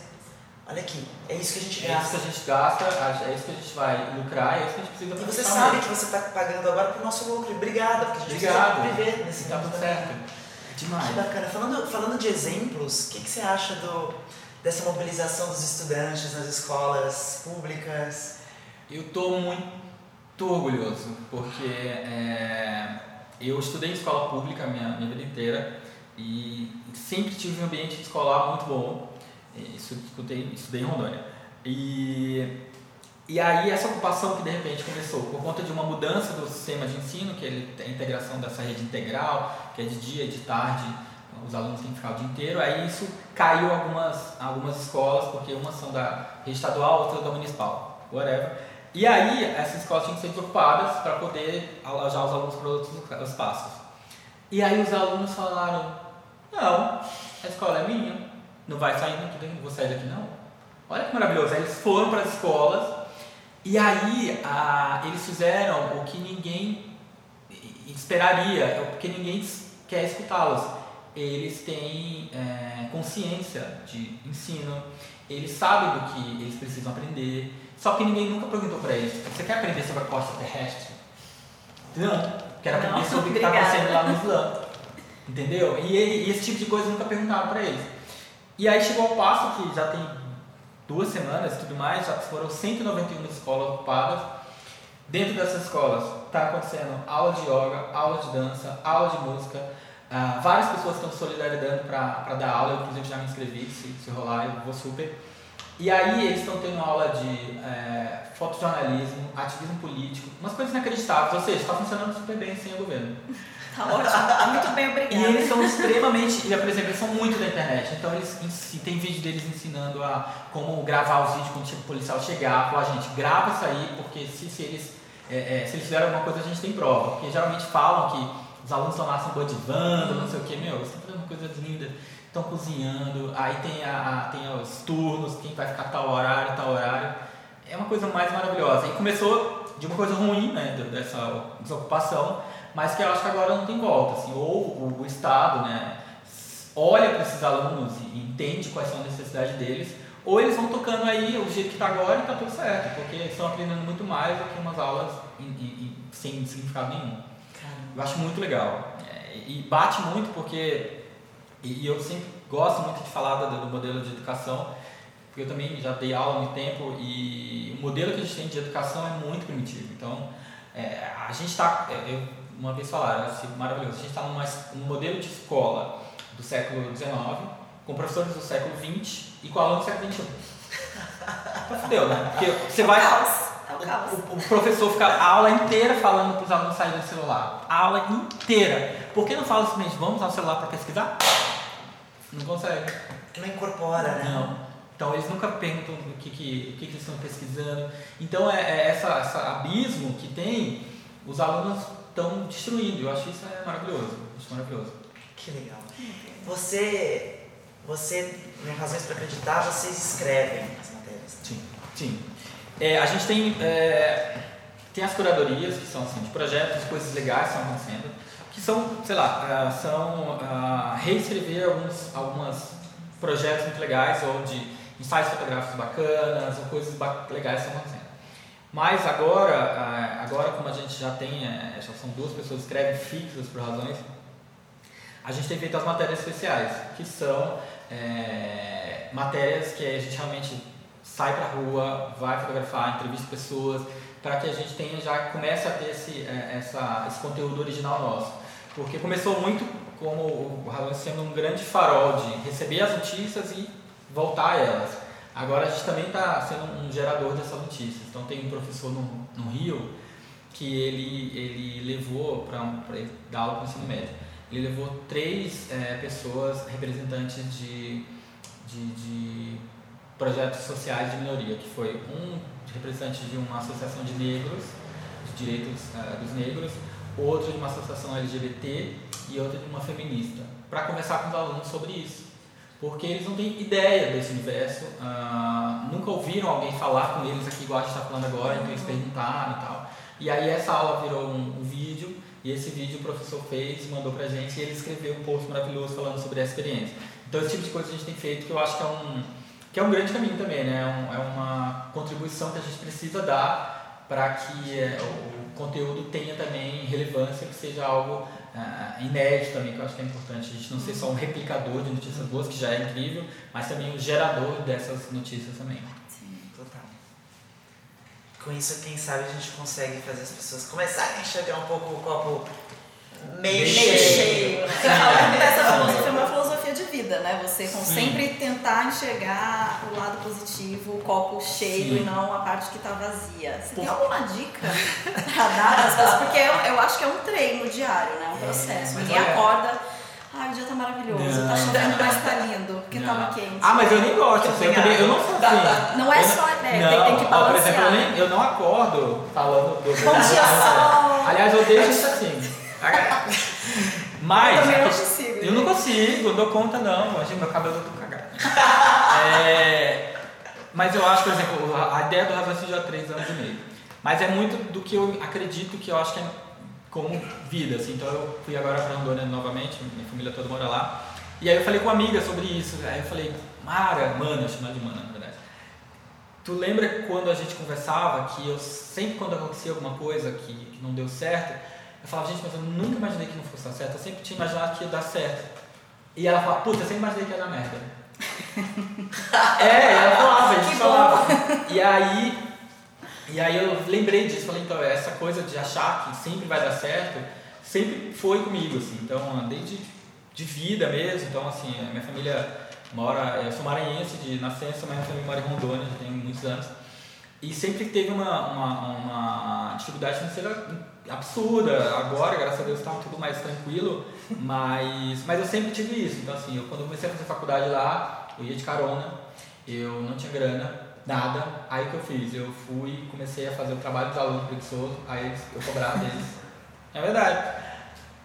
Olha aqui, é isso que a gente gasta. É isso que a gente gasta, é isso que a gente vai lucrar, é isso que a gente precisa E você sabe que você está pagando agora para o nosso lucro. Obrigada, porque a gente Obrigado. precisa viver nesse tá mundo tudo também. certo. Demais. Que bacana. Falando, falando de exemplos, o que, que você acha do, dessa mobilização dos estudantes nas escolas públicas? Eu estou muito orgulhoso, porque é, eu estudei em escola pública a minha, minha vida inteira e sempre tive um ambiente escolar muito bom. Isso, estudei, estudei em Rondônia. E, e aí essa ocupação que de repente começou por conta de uma mudança do sistema de ensino, que é a integração dessa rede integral, que é de dia de tarde, os alunos têm que ficar o dia inteiro, aí isso caiu algumas, algumas escolas, porque umas são da rede estadual, outras da municipal, whatever. E aí essas escolas tinham que ser desocupadas para poder alojar os alunos para outros espaços. E aí os alunos falaram, não, a escola é minha, não vai sair daqui, não vou sair daqui não. Olha que maravilhoso. Aí eles foram para as escolas e aí a, eles fizeram o que ninguém esperaria, porque ninguém quer escutá-los. Eles têm é, consciência de ensino, eles sabem do que eles precisam aprender, só que ninguém nunca perguntou para eles: você quer aprender sobre a costa terrestre? Não, quero aprender Não, sobre o que está acontecendo lá no Islã. Entendeu? E, e esse tipo de coisa nunca perguntaram para eles. E aí chegou ao passo que já tem duas semanas e tudo mais, já foram 191 escolas ocupadas. Dentro dessas escolas está acontecendo aula de yoga, aula de dança, aula de música. Ah, várias pessoas estão se solidarizando para dar aula, eu inclusive já me inscrevi, se, se rolar eu vou super. E aí eles estão tendo aula de é, fotojornalismo, ativismo político, umas coisas inacreditáveis, ou seja, está funcionando super bem sem o governo. Tá ótimo, tá muito bem, obrigada. E eles são extremamente, e, por exemplo, eles são muito da internet, então eles tem vídeo deles ensinando a como gravar os vídeos quando chega o policial chegar, falar, gente, grava isso aí, porque se, se eles, é, é, se eles fizeram alguma coisa a gente tem prova, porque geralmente falam que os alunos estão lá se bandivando, não sei o que, meu, eles estão fazendo coisas lindas, estão cozinhando, aí tem, a, tem os turnos, quem vai ficar tal horário, tal horário, é uma coisa mais maravilhosa. E começou de uma coisa ruim, né, de- dessa desocupação, mas que eu acho que agora não tem volta, assim, ou o, o Estado, né, olha para esses alunos e entende quais são as necessidades deles, ou eles vão tocando aí o jeito que está agora e está tudo certo, porque eles estão aprendendo muito mais do que umas aulas em, em- em sem significado nenhum. Eu acho muito legal. É, e bate muito porque, e, e eu sempre gosto muito de falar do, do modelo de educação, porque eu também já dei aula há muito tempo e o modelo que a gente tem de educação é muito primitivo. Então, é, a gente está, é, eu uma vez falaram, assim, maravilhoso, a gente está num modelo de escola do século XIX, com professores do século XX e com alunos do século XXI. Então fudeu, né? Porque você é vai. Caos. É o, caos. O, o, professor fica a aula inteira falando para os alunos saírem do celular. A aula inteira. Por que não fala simplesmente, vamos usar o celular para pesquisar? Não consegue. Não incorpora, né? Não. Então eles nunca perguntam o que, que, o que, que eles estão pesquisando. Então é, é essa, essa abismo que tem, os alunos estão destruindo. Eu acho isso é maravilhoso. Acho maravilhoso. Que legal. Você, você, em Razões para Acreditar, vocês escrevem as matérias. Sim, sim. É, a gente tem, é, tem as curadorias, que são assim, de projetos, coisas legais que estão acontecendo, são, sei lá, uh, são uh, reescrever alguns algumas projetos muito legais, ou de ensaios fotográficos bacanas, ou coisas legais estão acontecendo. Mas agora, uh, agora como a gente já tem, já são duas pessoas que escrevem fixas por razões, a gente tem feito as matérias especiais, que são é, matérias que a gente realmente sai para a rua, vai fotografar, entrevista pessoas, para que a gente tenha já comece a ter esse, é, essa, esse conteúdo original nosso. Porque começou muito como o Razões sendo um grande farol de receber as notícias e voltar a elas. Agora a gente também está sendo um gerador dessas notícias. Então tem um professor no, no Rio que ele, ele levou para dar aula para o ensino médio ele levou três é, pessoas representantes de, de, de, projetos sociais de minoria, que foi um representante de uma associação de negros, de direitos é, dos negros, outro de uma associação LGBT e outro de uma feminista, para conversar com os alunos sobre isso. Porque eles não têm ideia desse universo, uh, nunca ouviram alguém falar com eles aqui, igual a gente está falando agora, então eles perguntaram e tal. E aí essa aula virou um, um vídeo e esse vídeo o professor fez, mandou pra gente e ele escreveu um post maravilhoso falando sobre a experiência. Então esse tipo de coisa a gente tem feito que eu acho que é um, que é um grande caminho também, né? É, um, é uma contribuição que a gente precisa dar para que é, o conteúdo tenha também relevância, que seja algo uh, inédito também, que eu acho que é importante. A gente não ser só um replicador de notícias boas, que já é incrível, mas também um gerador dessas notícias também. Com isso, quem sabe a gente consegue fazer as pessoas começarem a enxergar um pouco o copo meio, meio cheio. cheio. Essa filosofia é uma filosofia vida, né? Você com sempre tentar enxergar o lado positivo, o copo cheio Sim. e não a parte que está vazia. Você Por... tem alguma dica para dar pessoas? Porque eu, eu acho que é um treino diário, né? Um é, processo. É, Ninguém é. acorda Ai, o dia tá maravilhoso, não. tá chovendo, mas tá lindo, porque não. tava quente. Ah, mas eu nem gosto, assim, eu, também, eu não sou assim. Não é só, né, não, tem, tem que balancear. Ó, por exemplo, eu, nem, eu não acordo falando do... Bom dia, sol! Aliás, eu deixo isso assim. Mas... Eu não consigo. Eu dou conta não, imagina, meu cabelo eu tô cagado. é, mas eu acho, por exemplo, a ideia do raciocínio há três anos e meio. Mas é muito do que eu acredito que eu acho que é como vida, assim. Então eu fui agora para Rondônia novamente, minha família toda mora lá. E aí eu falei com uma amiga sobre isso. Aí eu falei, Mara, Mana, chamar de Mana, na verdade. Tu lembra quando a gente conversava que eu sempre quando acontecia alguma coisa que, que não deu certo, eu falava, gente, mas eu nunca imaginei que não fosse dar certo. Eu sempre tinha imaginado que ia dar certo. E ela falava, puta, eu sempre imaginei que ia dar merda. é, ela falava, a gente falava. E aí e aí eu lembrei disso, falei, então, essa coisa de achar que sempre vai dar certo, sempre foi comigo, assim, então, desde de vida mesmo, então, assim, a minha família mora, eu sou maranhense de nascença, mas minha família mora em Rondônia, já tem muitos anos, e sempre teve uma, uma, uma dificuldade financeira absurda, agora, graças a Deus, está tudo mais tranquilo, mas, mas eu sempre tive isso, então, assim, eu, quando eu comecei a fazer faculdade lá, eu ia de carona, eu não tinha grana, nada. Aí que eu fiz? Eu fui comecei a fazer o trabalho dos alunos preguiçosos, aí eu cobrava deles. É verdade.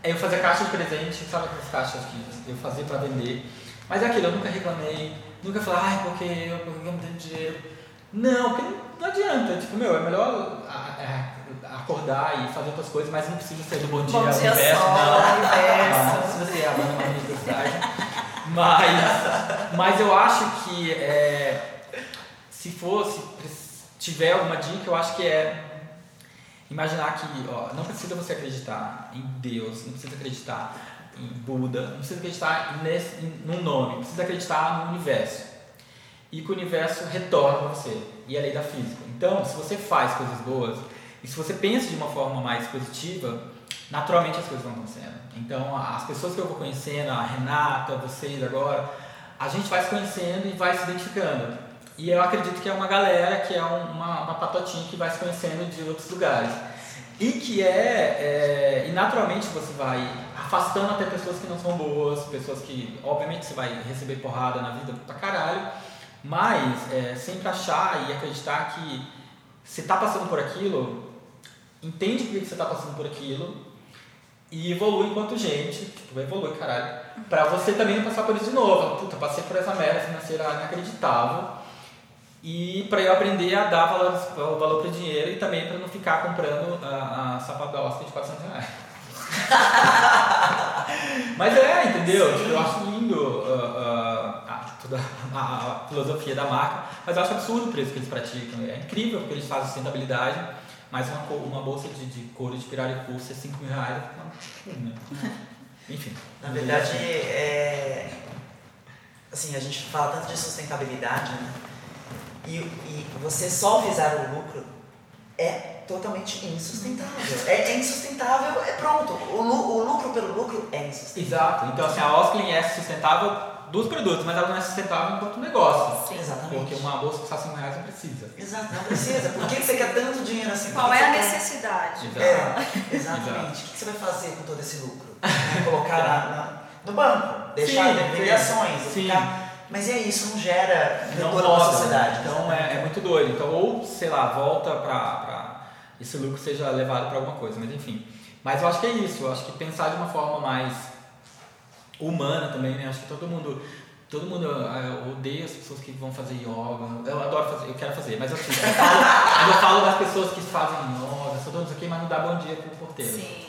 Aí eu fazia caixa de presente, sabe aquelas caixas que eu fazia para vender. Mas é aquilo, eu nunca reclamei, nunca falei, ai, porque eu, porque eu não tenho dinheiro. Não, porque não adianta, tipo, meu, é melhor acordar e fazer outras coisas, mas não precisa ser do bom dia, bom dia universo, sol, não. Universo. Não, não precisa ser a banda mais Mas, mas eu acho que é, se fosse, tiver alguma dica, eu acho que é, imaginar que ó, não precisa você acreditar em Deus, não precisa acreditar em Buda, não precisa acreditar nesse, em, num nome, precisa acreditar no universo. E que o universo retorna para você. E a lei da física. Então, se você faz coisas boas, e se você pensa de uma forma mais positiva, naturalmente as coisas vão acontecendo. Então, as pessoas que eu vou conhecendo, a Renata, vocês agora, a gente vai se conhecendo e vai se identificando. E eu acredito que é uma galera que é uma, uma patotinha que vai se conhecendo de outros lugares. E que é, é, E naturalmente você vai afastando até pessoas que não são boas, pessoas que, obviamente, você vai receber porrada na vida pra caralho, mas é, sempre achar e acreditar que você tá passando por aquilo, entende por que você tá passando por aquilo e evolui enquanto gente, tipo, evolui, caralho, pra você também não passar por isso de novo. Puta, passei por essa merda financeira inacreditável e para eu aprender a dar valor, valor para o dinheiro e também para não ficar comprando a, a sapadosta de 400 reais. Mas é, entendeu? Tipo, eu acho lindo uh, uh, a, toda a, a, filosofia da marca, mas eu acho absurdo o preço que eles praticam. É incrível porque eles fazem sustentabilidade, mas uma, uma bolsa de, de couro de pirarucu ser 5 mil reais. Né? Enfim. Na verdade, é, assim, a gente fala tanto de sustentabilidade, né? e, e você só visar o lucro é totalmente insustentável. É, é insustentável, é pronto. O, o, lucro pelo lucro é insustentável. Exato. Então, assim, a Osklin é sustentável dos produtos, mas ela não é sustentável enquanto negócio. Sim. Exatamente. Porque uma bolsa que custa 5 reais não precisa. Exato, não precisa. Por que você quer tanto dinheiro assim? Qual é a necessidade? É, exatamente. Exato. O que você vai fazer com todo esse lucro? Colocar na, na, no banco, deixar de ações, ficar mas é isso, não gera não volta, na sociedade. Então é, é, muito doido. Então, ou, sei lá, volta para esse lucro seja levado para alguma coisa, mas enfim. Mas eu acho que é isso, eu acho que pensar de uma forma mais humana também, né? Acho que todo mundo. Todo mundo eu odeia as pessoas que vão fazer yoga. Eu adoro fazer, eu quero fazer, mas assim, eu falo, mas eu falo das pessoas que fazem yoga, são todos aqui, mas não dá bom dia pro porteiro. Sim.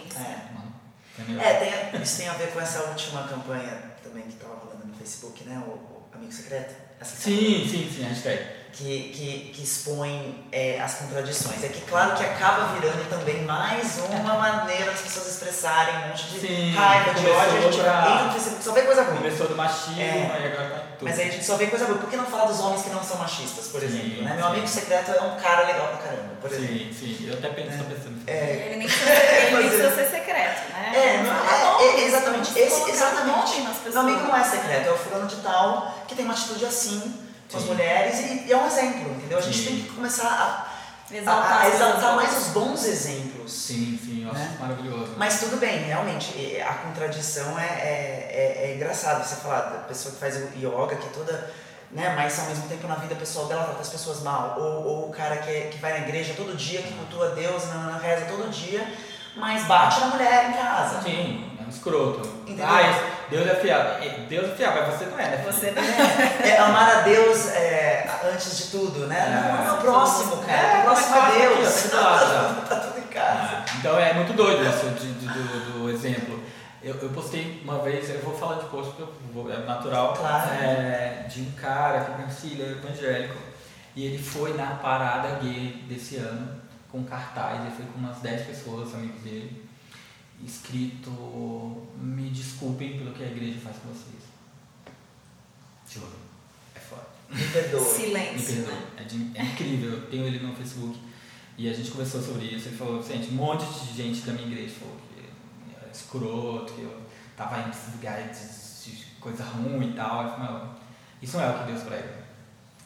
É, é tem, isso tem a ver com essa última campanha também que estava rolando no Facebook, né? O, Amigo Secreto? Essa sim, sim, sim, hashtag. Que, que, que expõe é, as contradições. É que, claro, que acaba virando também mais uma maneira das pessoas expressarem um monte de sim, raiva, de ódio. A gente pra... entra no Facebook, só vê coisa ruim. Começou do machismo é, e agora tá tudo. Mas aí a gente só vê coisa ruim. Por que não falar dos homens que não são machistas, por exemplo? Sim, né? Meu amigo secreto é um cara legal pra caramba, por exemplo. Sim, sim. Eu até penso, é. pensando. É. Ele nem precisa, ele nem precisa ser secreto, né? É, não, é, é, exatamente. Esse, exatamente. Meu amigo não é secreto, é o fulano de tal que tem uma atitude assim com as mulheres e, e, é um exemplo, entendeu? A gente sim. tem que começar a exaltar, a, a exaltar mais os bons exemplos. Sim, sim, eu acho né? maravilhoso. Mas tudo bem, realmente, a contradição é, é, é, é engraçado. Você falar da pessoa que faz yoga, que é toda. Né, mas ao mesmo tempo na vida pessoal dela trata as pessoas mal. Ou, ou o cara que, é, que vai na igreja todo dia, que cultua Deus, na, na reza todo dia, mas bate na mulher em casa. Sim, um escroto. Entendeu? Ah, Deus é fiel. Deus é fiel, mas você não é, né? Você não é. é amar a Deus é, antes de tudo, né? É, não, é o próximo, cara. É, o próximo é Deus. Aqui, ó, tá tudo em casa. É, então é muito doido isso de, de, do, do exemplo. Eu, eu postei uma vez, eu vou falar de post porque é natural, claro. é, de um cara que eu conheci, ele é evangélico, e ele foi na parada gay desse ano, com cartaz, ele foi com umas 10 pessoas, amigos dele, escrito me desculpem pelo que a igreja faz com vocês. Juro. É foda. Me perdoe. Silêncio. Me perdoe. Né? É, de, é, incrível. Eu tenho ele no Facebook e a gente conversou sobre isso. Ele falou, gente, um monte de gente da minha igreja falou que era escroto, que eu tava em lugares de, de coisa ruim e tal. Eu falei, isso não é o que Deus prega.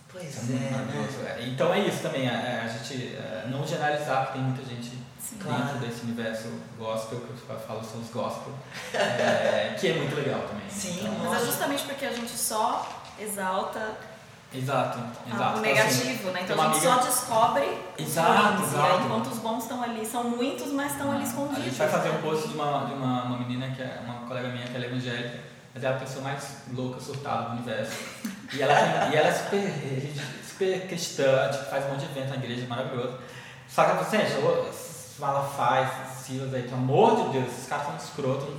Pois é. Né? é. Então é isso também, a, é, a gente não generalizar, porque tem muita gente claro. dentro desse universo gospel, que eu falo são os gospel, é, que é muito legal também. Sim, então, mas é justamente porque a gente só exalta Exato, exato. O negativo, assim, né? Então a gente amiga... só descobre exato, os exato. enquanto os bons estão ali, são muitos, mas estão ali escondidos. A gente vai fazer um post de uma, de uma, uma menina que é uma colega minha que é evangélica, mas é a pessoa mais louca, surtada do universo. E ela, e ela é super, super cristã, tipo, faz um monte de evento na igreja, maravilhoso. Só que, assim, Malafaia, Silas aí, pelo amor de Deus, esses caras são escrotos,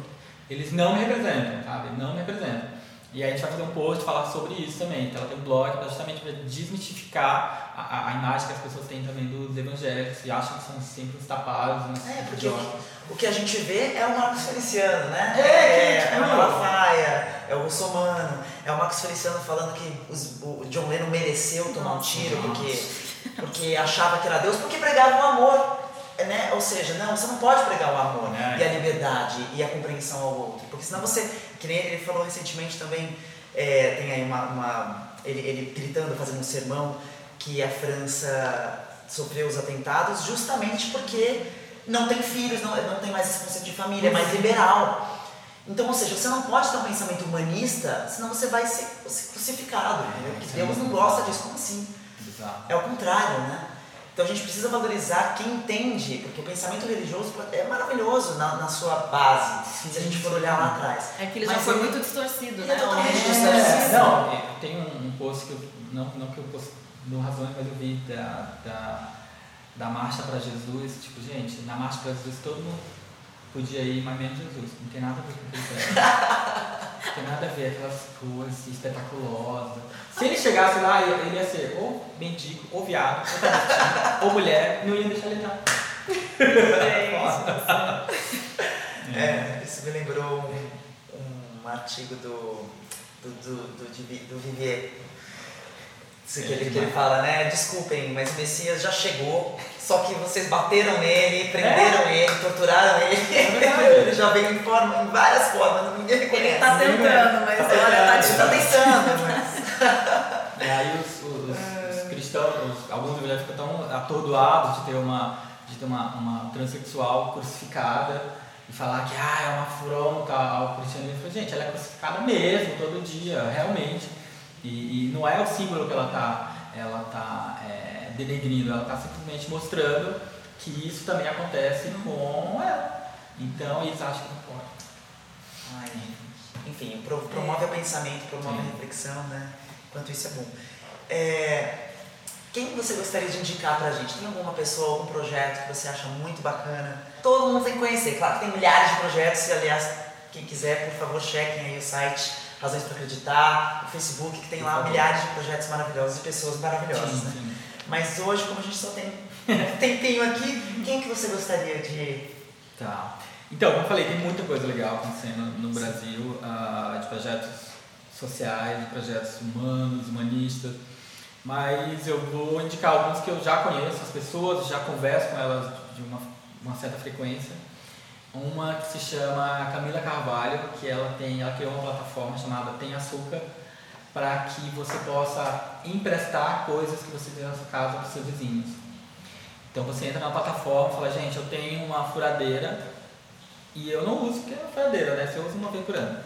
eles não me representam, sabe? Não me representam. E aí a gente vai fazer um post falar sobre isso também. Então ela tem um blog justamente para desmistificar a, a, imagem que as pessoas têm também dos evangélicos e acham que são sempre uns tapados, uns É, porque o, o que a gente vê é o Marcos Feliciano, né? É, é, é o Malafaia, é o Russomano, é o Marcos Feliciano falando que os, o John Lennon mereceu tomar um tiro porque, porque achava que era Deus, porque pregava o amor. Né? Ou seja, não, você não pode pregar o amor é. e a liberdade e a compreensão ao outro, porque senão você, que nem ele falou recentemente também, é, tem aí uma, uma ele, ele gritando, fazendo um sermão, que a França sofreu os atentados justamente porque não tem filhos, não, não tem mais esse conceito de família, é mais liberal. Então, ou seja, você não pode ter um pensamento humanista, senão você vai ser, ser crucificado, entendeu? Porque Deus não gosta disso, como assim? É o contrário, né? Então a gente precisa valorizar quem entende, porque o pensamento religioso é maravilhoso na, na sua base, sim, se a gente for olhar lá atrás. É que ele já foi muito distorcido, né? É totalmente é, distorcido. Não, tem um, um post que eu, não, não que eu post, no Razões, mas eu vi da, da, da Marcha para Jesus, tipo, gente, na Marcha para Jesus todo mundo podia ir, mas menos Jesus. Não tem nada a ver com o que ele Não tem nada a ver aquelas coisas espetaculosas. Se ele chegasse lá, ele ia ser ou mendigo, ou viado, ou, ou mulher, não ia deixar ele entrar. É, é, isso me lembrou um, um artigo do, do, do, do, do Vivier isso que, ele, que ele fala, né? Desculpem, mas o Messias já chegou, só que vocês bateram nele, prenderam é? ele, torturaram ele. É ele já veio em, forma, em várias formas, ninguém reconhece. Ele tá tentando, mas tá olha, tá tá tentando, mas... E aí os, os, os cristãos, os, alguns evangélicos ficam tão atordoados de ter uma, de ter uma, uma transexual crucificada e falar que ah, é uma afronta ao cristianismo. Gente, ela é crucificada mesmo, todo dia, realmente. E, e não é o símbolo que ela está ela tá, é, denegrindo, ela está simplesmente mostrando que isso também acontece com ela. Então eles acham que não pode. Ai, enfim, promove é. o pensamento, promove Sim. a reflexão, né? Enquanto isso é bom. É, quem você gostaria de indicar pra gente? Tem alguma pessoa, algum projeto que você acha muito bacana? Todo mundo tem que conhecer. Claro que tem milhares de projetos e, aliás, quem quiser, por favor, chequem aí o site Razões para Acreditar, o Facebook, que tem lá milhares de projetos maravilhosos e pessoas maravilhosas, sim, né? Sim. Mas hoje, como a gente só tem um tempinho aqui, quem que você gostaria de... Tá. Então, como eu falei, tem muita coisa legal acontecendo no Brasil, uh, de projetos sociais, de projetos humanos, humanistas, mas eu vou indicar alguns que eu já conheço, as pessoas, já converso com elas de uma, uma certa frequência, uma que se chama Camila Carvalho, que ela tem, ela criou uma plataforma chamada Tem Açúcar, para que você possa emprestar coisas que você tem na sua casa para os seus vizinhos. Então você entra na plataforma e fala, gente, eu tenho uma furadeira e eu não uso porque é uma furadeira, né? Você usa uma vez por ano.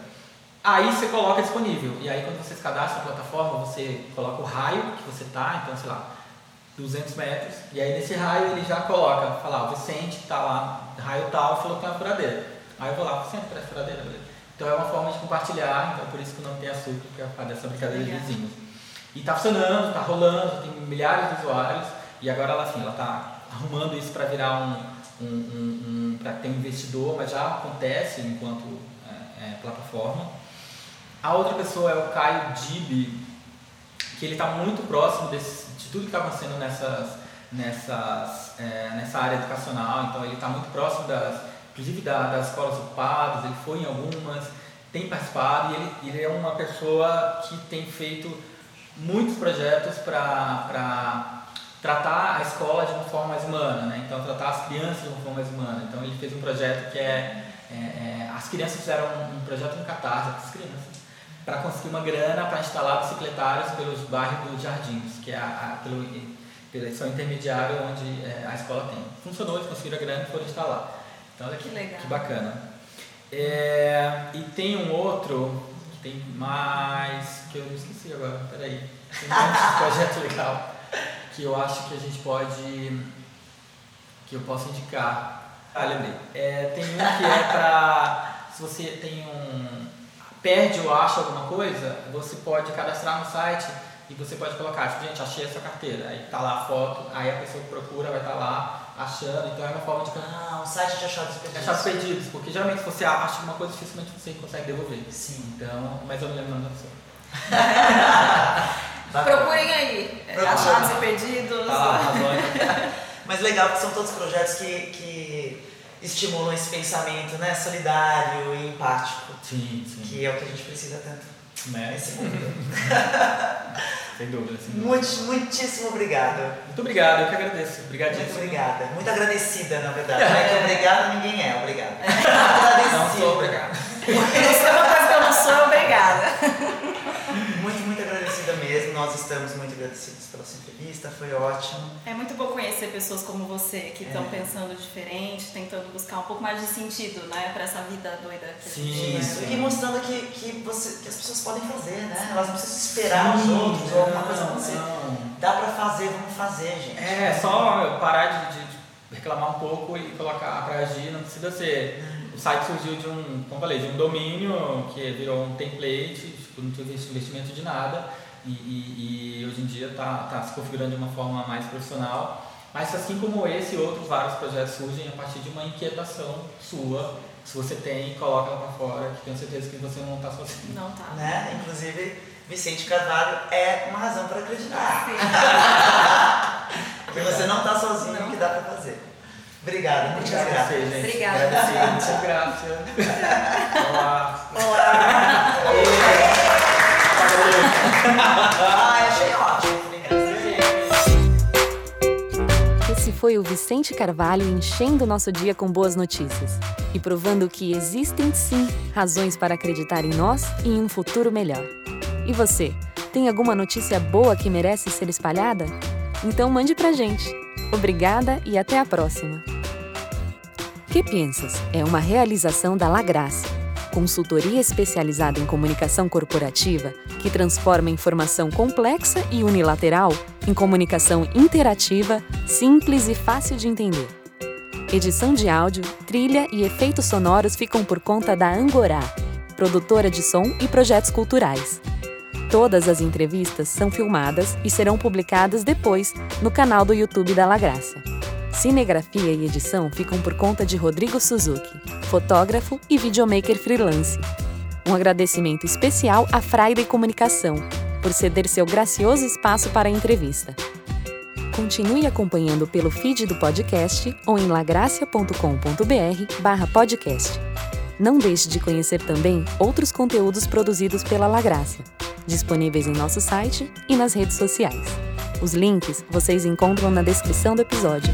Aí você coloca disponível. E aí quando você se cadastra na plataforma, você coloca o raio que você tá, então sei lá, 200 metros, e aí nesse raio ele já coloca, fala, o Vicente está lá, raio tal, falou que tem uma furadeira. Aí eu vou lá, Vicente, parece furadeira, beleza. Então é uma forma de compartilhar, então por isso que não tem açúcar, porque é dessa brincadeira de vizinhos. E está funcionando, está rolando, tem milhares de usuários, e agora ela assim, ela está arrumando isso para virar um, um, um, um para ter um investidor, mas já acontece enquanto é, é, plataforma. A outra pessoa é o Caio Dib, que ele está muito próximo desse de tudo que está acontecendo nessas, nessas, é, nessa área educacional. Então ele está muito próximo das, inclusive da, das escolas ocupadas, ele foi em algumas, tem participado e ele, ele é uma pessoa que tem feito muitos projetos para tratar a escola de uma forma mais humana, né? então tratar as crianças de uma forma mais humana. Então ele fez um projeto que é, é, é as crianças fizeram um, um projeto no Catarse, as crianças para conseguir uma grana para instalar bicicletários pelos bairros dos Jardins, que é a, a, pelo, pela edição intermediária onde é, a escola tem. Funcionou, eles conseguiram a grana e foram instalar. Então, olha que, que, que bacana. É, e tem um outro que tem mais. que eu me esqueci agora, peraí. Tem um projeto legal que eu acho que a gente pode. que eu posso indicar. Ah, lembrei. É, tem um que é para. se você tem um perde ou acha alguma coisa, você pode cadastrar no site e você pode colocar, tipo, gente, achei essa carteira. Aí tá lá a foto, aí a pessoa que procura vai estar tá lá achando, então é uma forma de Ah, um site de achados perdidos. achar perdidos, porque geralmente se você acha uma coisa, dificilmente você consegue devolver. Sim. Então, mas eu me lembro da pessoa. Procurem aí. Procurem. Achados e perdidos. Tá lá, razões. Mas legal que são todos projetos que, que estimulam esse pensamento né, solidário e empático, Sim, sim. que é o que a gente precisa tanto Né? nesse mundo. Sem dúvida, sem dúvida. Muito, muitíssimo obrigado. Muito obrigado, eu que agradeço. Obrigadíssimo. Muito obrigada. Muito agradecida, na verdade. Não é que obrigada ninguém é, obrigado. Agradecida. Não sou obrigado. Isso é uma coisa que eu não sou, obrigada. Muito, muito agradecida mesmo. Nós estamos muito agradecidos pela sua entrevista, foi ótimo. É muito bom conhecer pessoas como você que estão É. pensando diferente, tentando buscar um pouco mais de sentido, né, pra essa vida doida que a Sim, gente Isso. leva. E mostrando que, que, você, que as pessoas podem fazer, né? Elas não precisam esperar os outros ou alguma coisa não, acontecer. Dá pra fazer, vamos fazer, gente. É, só parar de, de- de reclamar um pouco e colocar pra agir, não precisa ser. O site surgiu de um, como eu falei, de um domínio que virou um template, tipo, não teve investimento de nada e, e- e hoje em dia está tá se configurando de uma forma mais profissional. Mas assim como esse e outros vários projetos surgem a partir de uma inquietação sua, se você tem, coloca ela para fora, que tenho certeza que você não está sozinho. Não tá. Né? Inclusive, Vicente Carvalho é uma razão para acreditar. que você não está sozinho, que dá para fazer. Obrigado, muitas Obrigado a graças. você, gente. Obrigada. Muitas graças. Olá. Olá! Esse foi o Vicente Carvalho enchendo nosso dia com boas notícias e provando que existem sim razões para acreditar em nós e em um futuro melhor. E você, tem alguma notícia boa que merece ser espalhada? Então mande pra gente. Obrigada e até a próxima. Que Pensas é uma realização da La Graça, consultoria especializada em comunicação corporativa que transforma informação complexa e unilateral em comunicação interativa, simples e fácil de entender. Edição de áudio, trilha e efeitos sonoros ficam por conta da Angorá, produtora de som e projetos culturais. Todas as entrevistas são filmadas e serão publicadas depois no canal do YouTube da La Graça. Cinegrafia e edição ficam por conta de Rodrigo Suzuki, fotógrafo e videomaker freelance. Um agradecimento especial à Friday Comunicação, por ceder seu gracioso espaço para a entrevista. Continue acompanhando pelo feed do podcast ou em lagracia.com.br podcast. Não deixe de conhecer também outros conteúdos produzidos pela Lagrácia, disponíveis em nosso site e nas redes sociais. Os links vocês encontram na descrição do episódio.